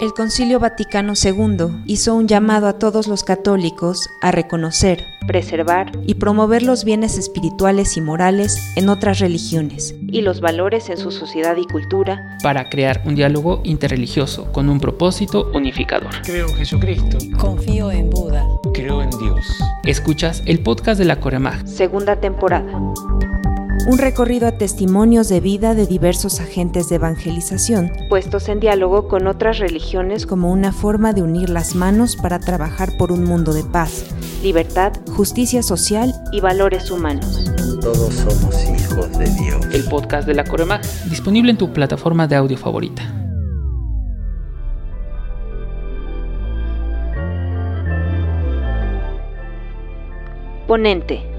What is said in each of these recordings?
El Concilio Vaticano II hizo un llamado a todos los católicos a reconocer, preservar y promover los bienes espirituales y morales en otras religiones y los valores en su sociedad y cultura para crear un diálogo interreligioso con un propósito unificador. Creo en Jesucristo. Confío en Buda. Creo en Dios. Escuchas el podcast de la Coremag. Segunda temporada un recorrido a testimonios de vida de diversos agentes de evangelización, puestos en diálogo con otras religiones como una forma de unir las manos para trabajar por un mundo de paz, libertad, justicia social y valores humanos. Todos somos hijos de Dios. El podcast de la Coremag, disponible en tu plataforma de audio favorita. Ponente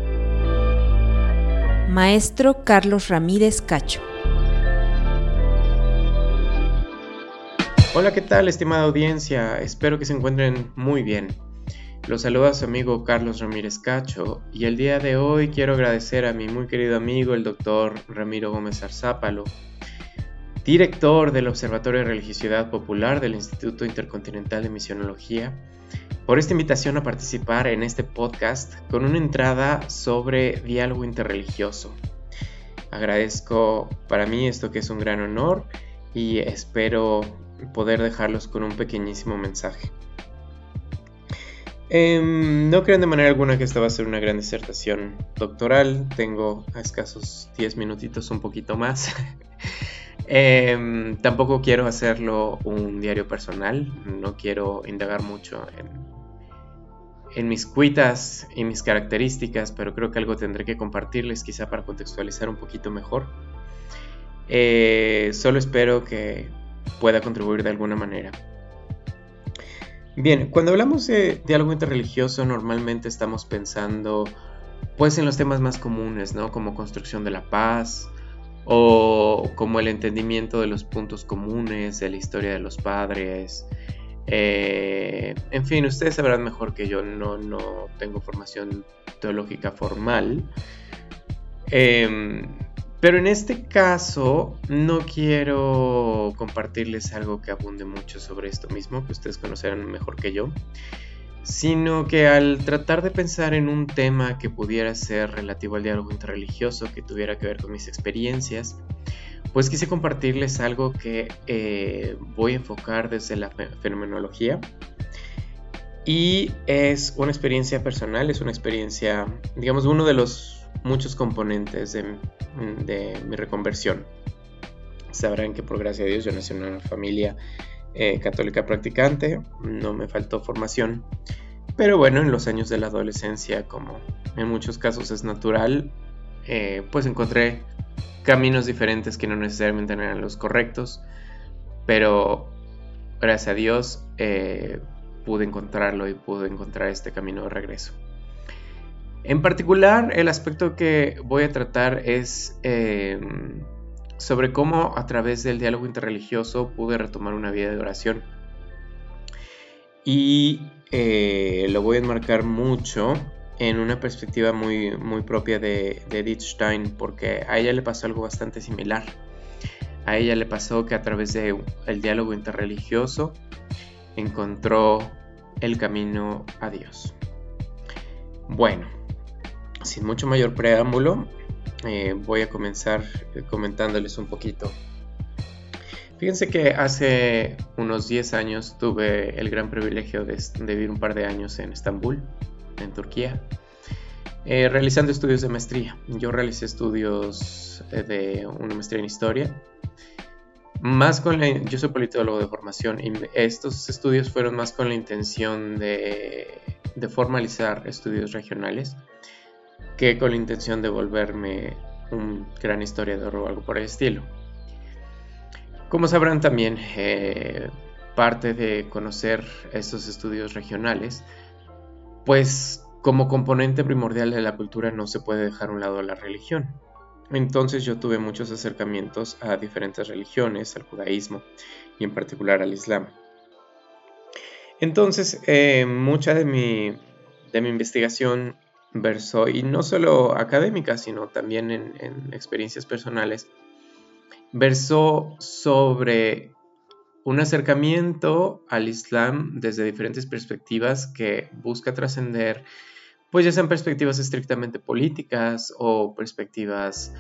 Maestro Carlos Ramírez Cacho. Hola, ¿qué tal, estimada audiencia? Espero que se encuentren muy bien. Los saluda su amigo Carlos Ramírez Cacho y el día de hoy quiero agradecer a mi muy querido amigo el doctor Ramiro Gómez Arzápalo, director del Observatorio de Religiosidad Popular del Instituto Intercontinental de Misionología, por esta invitación a participar en este podcast con una entrada sobre diálogo interreligioso. Agradezco para mí esto que es un gran honor y espero poder dejarlos con un pequeñísimo mensaje. Em, no crean de manera alguna que esta va a ser una gran disertación doctoral, tengo a escasos 10 minutitos, un poquito más. Em, tampoco quiero hacerlo un diario personal, no quiero indagar mucho en en mis cuitas y mis características, pero creo que algo tendré que compartirles quizá para contextualizar un poquito mejor. Eh, solo espero que pueda contribuir de alguna manera. Bien, cuando hablamos de diálogo interreligioso normalmente estamos pensando pues en los temas más comunes, ¿no? Como construcción de la paz o como el entendimiento de los puntos comunes, de la historia de los padres, eh, en fin, ustedes sabrán mejor que yo, no, no tengo formación teológica formal. Em, pero en este caso no quiero compartirles algo que abunde mucho sobre esto mismo, que ustedes conocerán mejor que yo, sino que al tratar de pensar en un tema que pudiera ser relativo al diálogo interreligioso, que tuviera que ver con mis experiencias, pues quise compartirles algo que eh, voy a enfocar desde la fenomenología. Y es una experiencia personal, es una experiencia, digamos, uno de los muchos componentes de, mi reconversión. Sabrán que por gracia de Dios yo nací en una familia eh, católica practicante, no me faltó formación, pero bueno, en los años de la adolescencia, como en muchos casos es natural, eh, pues encontré caminos diferentes que no necesariamente eran los correctos, pero gracias a Dios eh, pude encontrarlo y pude encontrar este camino de regreso. En particular, el aspecto que voy a tratar es em, sobre cómo a través del diálogo interreligioso pude retomar una vida de oración. Y eh, lo voy a enmarcar mucho en una perspectiva muy, muy propia de, Edith Stein, porque a ella le pasó algo bastante similar. A ella le pasó que a través del el diálogo interreligioso encontró el camino a Dios. Bueno, sin mucho mayor preámbulo, eh, voy a comenzar comentándoles un poquito. Fíjense que hace unos 10 años tuve el gran privilegio de, de vivir un par de años en Estambul, en Turquía, eh, realizando estudios de maestría. Yo realicé estudios eh, de una maestría en historia. Más con yo soy politólogo de formación y estos estudios fueron más con la intención de, de formalizar estudios regionales que con la intención de volverme un gran historiador o algo por el estilo. Como sabrán también, eh, parte de conocer estos estudios regionales pues como componente primordial de la cultura no se puede dejar a un lado la religión. Entonces yo tuve muchos acercamientos a diferentes religiones, al judaísmo y en particular al islam. Entonces eh, mucha de mi, de mi investigación versó, y no solo académica, sino también en, en experiencias personales, versó sobre un acercamiento al Islam desde diferentes perspectivas que busca trascender, pues ya sean perspectivas estrictamente políticas o perspectivas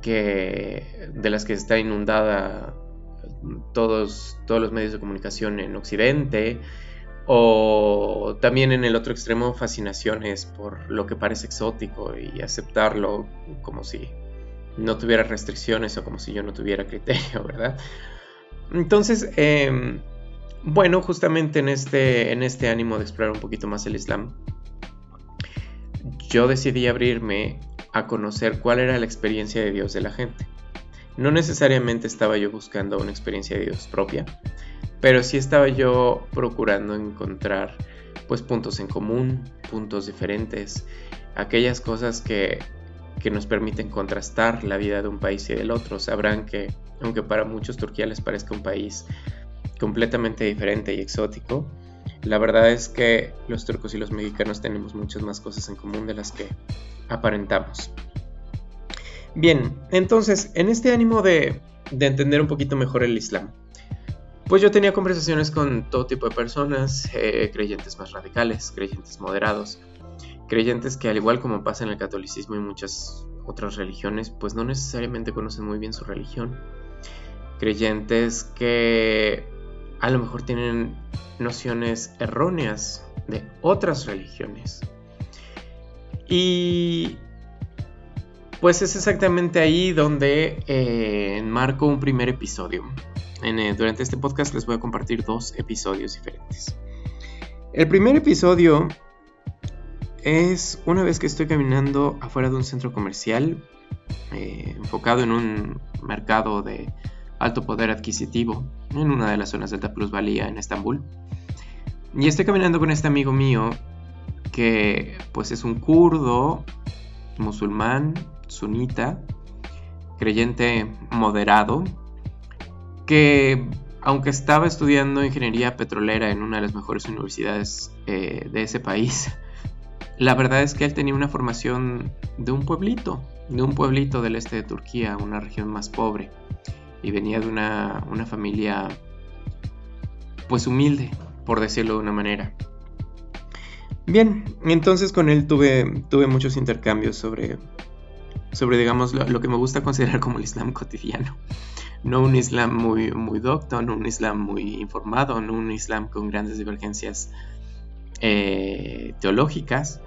que, de las que está inundada todos, todos los medios de comunicación en Occidente, o también en el otro extremo fascinaciones por lo que parece exótico y aceptarlo como si no tuviera restricciones o como si yo no tuviera criterio, ¿verdad? Entonces, em, bueno, justamente en este, en este ánimo de explorar un poquito más el Islam, yo decidí abrirme a conocer cuál era la experiencia de Dios de la gente. No necesariamente estaba yo buscando una experiencia de Dios propia, pero sí estaba yo procurando encontrar pues puntos en común, puntos diferentes, aquellas cosas que, que nos permiten contrastar la vida de un país y del otro. Sabrán que aunque para muchos Turquía les parezca un país completamente diferente y exótico, la verdad es que los turcos y los mexicanos tenemos muchas más cosas en común de las que aparentamos. Bien, entonces, en este ánimo de, entender un poquito mejor el Islam, pues yo tenía conversaciones con todo tipo de personas, eh, creyentes más radicales, creyentes moderados, creyentes que al igual como pasa en el catolicismo y muchas otras religiones, pues no necesariamente conocen muy bien su religión creyentes que a lo mejor tienen nociones erróneas de otras religiones. Y pues es exactamente ahí donde eh, enmarco un primer episodio. Eh, durante este podcast les voy a compartir dos episodios diferentes. El primer episodio es una vez que estoy caminando afuera de un centro comercial eh, enfocado en un mercado de alto poder adquisitivo en una de las zonas de alta plusvalía en Estambul. Y estoy caminando con este amigo mío que pues es un kurdo, musulmán, sunita, creyente moderado, que aunque estaba estudiando ingeniería petrolera en una de las mejores universidades eh, de ese país, la verdad es que él tenía una formación de un pueblito, de un pueblito del este de Turquía, una región más pobre y venía de una, familia pues humilde, por decirlo de una manera. Bien, entonces con él tuve, tuve muchos intercambios sobre, sobre digamos, lo, que me gusta considerar como el Islam cotidiano. No un Islam muy, muy docto, no un Islam muy informado, no un Islam con grandes divergencias eh, teológicas,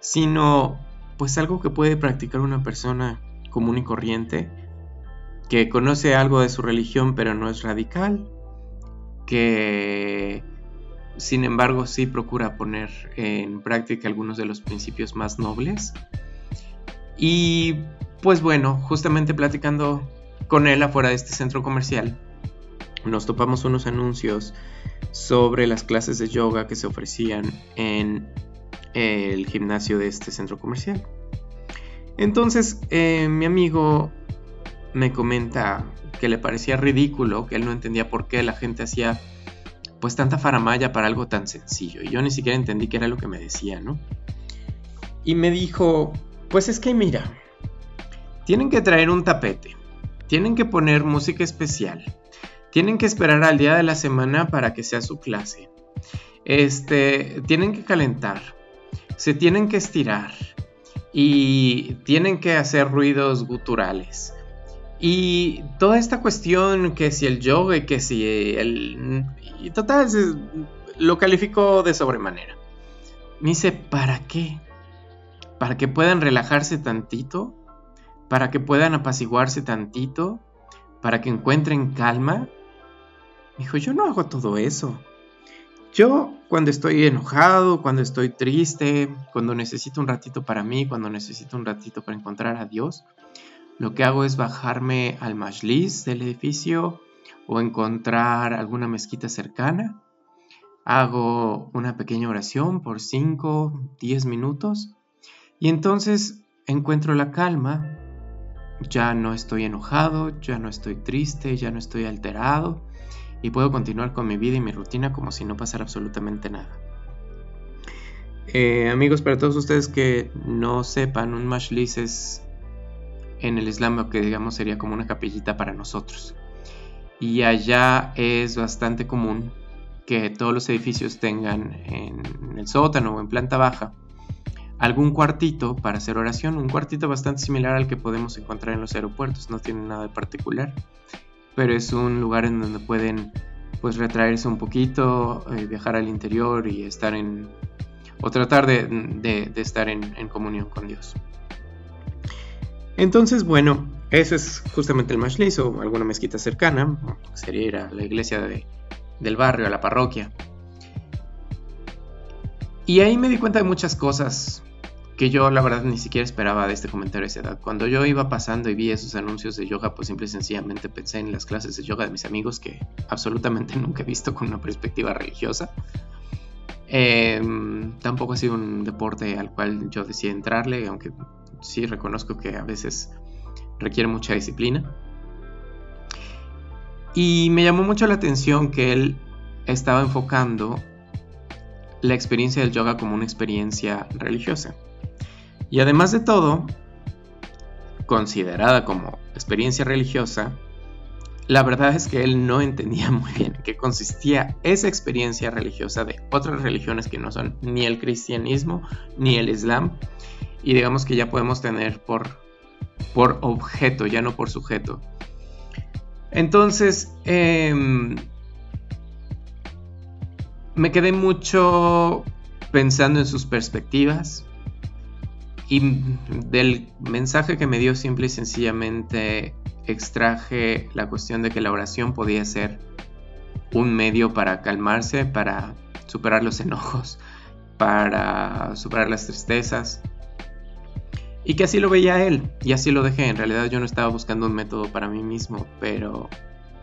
sino pues algo que puede practicar una persona común y corriente que conoce algo de su religión pero no es radical, que sin embargo sí procura poner en práctica algunos de los principios más nobles. Y pues bueno, justamente platicando con él afuera de este centro comercial, nos topamos unos anuncios sobre las clases de yoga que se ofrecían en el gimnasio de este centro comercial. Entonces, eh, mi amigo me comenta que le parecía ridículo, que él no entendía por qué la gente hacía pues tanta faramaya para algo tan sencillo. Y yo ni siquiera entendí qué era lo que me decía, ¿no? Y me dijo, pues es que mira, tienen que traer un tapete, tienen que poner música especial, tienen que esperar al día de la semana para que sea su clase. Este, tienen que calentar, se tienen que estirar y tienen que hacer ruidos guturales. Y toda esta cuestión que si el yoga que si el... Y total, lo calificó de sobremanera. Me dice, ¿para qué? ¿Para que puedan relajarse tantito? ¿Para que puedan apaciguarse tantito? ¿Para que encuentren calma? Dijo, yo no hago todo eso. Yo cuando estoy enojado, cuando estoy triste, cuando necesito un ratito para mí, cuando necesito un ratito para encontrar a Dios, lo que hago es bajarme al majlis del edificio o encontrar alguna mezquita cercana. Hago una pequeña oración por 5, 10 minutos y entonces encuentro la calma. Ya no estoy enojado, ya no estoy triste, ya no estoy alterado y puedo continuar con mi vida y mi rutina como si no pasara absolutamente nada. Eh, amigos, para todos ustedes que no sepan, un majlis es en el Islam que digamos sería como una capillita para nosotros. y allá es bastante común que todos los edificios tengan en el sótano o en planta baja algún cuartito para hacer oración, un cuartito bastante similar al que podemos encontrar en los aeropuertos, no tiene nada de particular, pero es un lugar en donde pueden pues retraerse un poquito, eh, viajar al interior y estar en o tratar de, estar en, comunión con Dios. Entonces, bueno, eso es justamente el Mashlis o alguna mezquita cercana, sería ir a la iglesia del barrio, a la parroquia. Y ahí me di cuenta de muchas cosas que yo la verdad ni siquiera esperaba de este comentario a esa edad. Cuando yo iba pasando y vi esos anuncios de yoga, pues simple y sencillamente pensé en las clases de yoga de mis amigos que absolutamente nunca he visto con una perspectiva religiosa. Em, tampoco ha sido un deporte al cual yo decidí entrarle, aunque sí reconozco que a veces requiere mucha disciplina. Y me llamó mucho la atención que él estaba enfocando la experiencia del yoga como una experiencia religiosa. Y además de todo, considerada como experiencia religiosa, la verdad es que él no entendía muy bien qué consistía esa experiencia religiosa de otras religiones que no son ni el cristianismo ni el islam. Y digamos que ya podemos tener por, por objeto, ya no por sujeto. Entonces, em, me quedé mucho pensando en sus perspectivas, y del mensaje que me dio simple y sencillamente extraje la cuestión de que la oración podía ser un medio para calmarse, para superar los enojos, para superar las tristezas. Y que así lo veía él, y así lo dejé. En realidad yo no estaba buscando un método para mí mismo, pero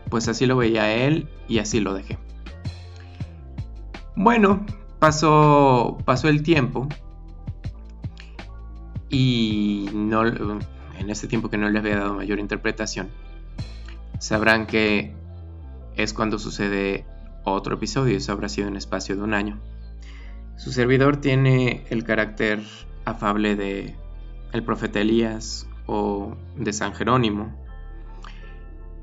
pues así lo veía él y así lo dejé. Bueno, pasó, pasó el tiempo y no, en este tiempo que no les había dado mayor interpretación, sabrán que es cuando sucede otro episodio, eso habrá sido en espacio de un año. Su servidor tiene el carácter afable de el profeta Elías o de San Jerónimo.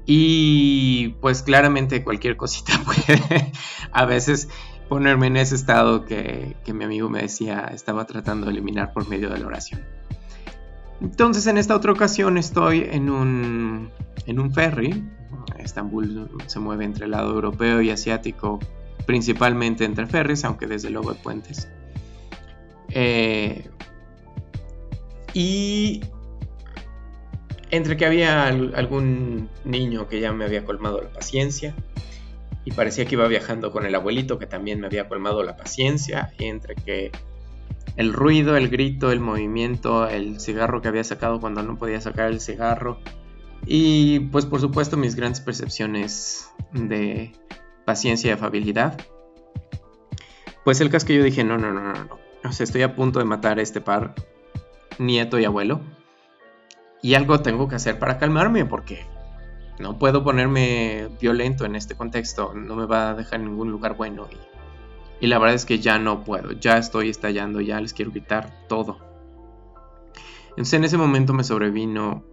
Y pues claramente cualquier cosita puede a veces ponerme en ese estado que, que mi amigo me decía estaba tratando de eliminar por medio de la oración. Entonces en esta otra ocasión estoy en un, en un ferry. Estambul se mueve entre el lado europeo y asiático, principalmente entre ferries, aunque desde luego hay puentes. Eh, y entre que había algún niño que ya me había colmado la paciencia y parecía que iba viajando con el abuelito que también me había colmado la paciencia entre que el ruido, el grito, el movimiento, el cigarro que había sacado cuando no podía sacar el cigarro. Y pues por supuesto mis grandes percepciones de paciencia y afabilidad. Pues el caso que yo dije, no, no, no, no, no. O sea, estoy a punto de matar a este par, nieto y abuelo. Y algo tengo que hacer para calmarme porque no puedo ponerme violento en este contexto. No me va a dejar ningún lugar bueno. Y y la verdad es que ya no puedo, ya estoy estallando, ya les quiero quitar todo. Entonces en ese momento me sobrevino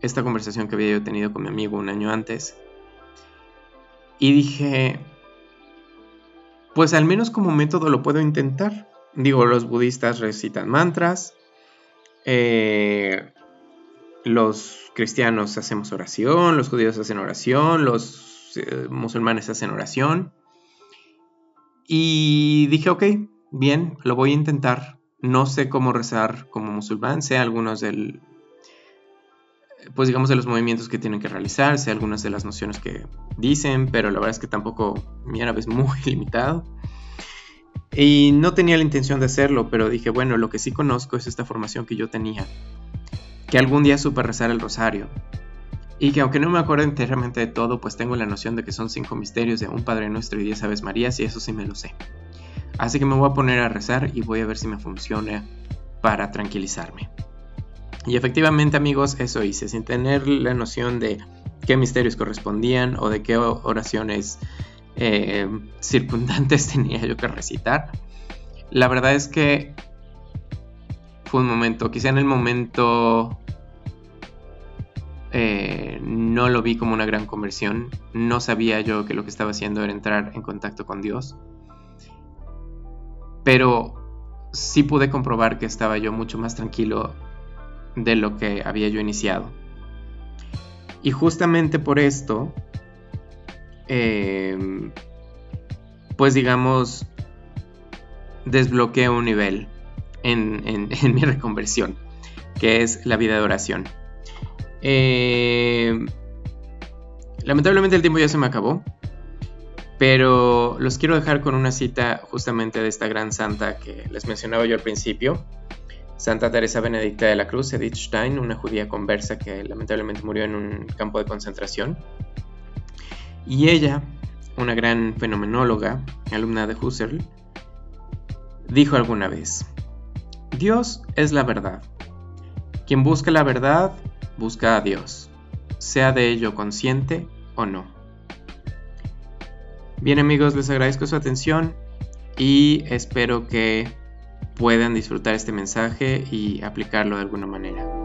esta conversación que había yo tenido con mi amigo un año antes. Y dije, pues al menos como método lo puedo intentar. Digo, los budistas recitan mantras, eh, los cristianos hacemos oración, los judíos hacen oración, los eh, musulmanes hacen oración. Y dije, ok, bien, lo voy a intentar. No sé cómo rezar como musulmán, sé algunos del, pues digamos de los movimientos que tienen que realizar, sé algunas de las nociones que dicen, pero la verdad es que tampoco mi árabe es muy limitado. Y no tenía la intención de hacerlo, pero dije, bueno, lo que sí conozco es esta formación que yo tenía, que algún día supe rezar el rosario, y que aunque no me acuerdo enteramente de todo, pues tengo la noción de que son cinco misterios de un Padre Nuestro y diez Aves Marías y eso sí me lo sé. Así que me voy a poner a rezar y voy a ver si me funciona para tranquilizarme. Y efectivamente amigos, eso hice, sin tener la noción de qué misterios correspondían o de qué oraciones eh, circundantes tenía yo que recitar. La verdad es que fue un momento, quizá en el momento eh, no lo vi como una gran conversión. No sabía yo que lo que estaba haciendo era entrar en contacto con Dios. Pero sí pude comprobar que estaba yo mucho más tranquilo de lo que había yo iniciado. Y justamente por esto, em, pues digamos, desbloqueé un nivel en mi reconversión, que es la vida de oración. Eh, lamentablemente el tiempo ya se me acabó. Pero los quiero dejar con una cita justamente de esta gran santa que les mencionaba yo al principio. Santa Teresa Benedicta de la Cruz, Edith Stein, una judía conversa que lamentablemente murió en un campo de concentración. Y ella, una gran fenomenóloga, alumna de Husserl, dijo alguna vez, Dios es la verdad. Quien busca la verdad busca a Dios, sea de ello consciente o no. Bien amigos, les agradezco su atención y espero que puedan disfrutar este mensaje y aplicarlo de alguna manera.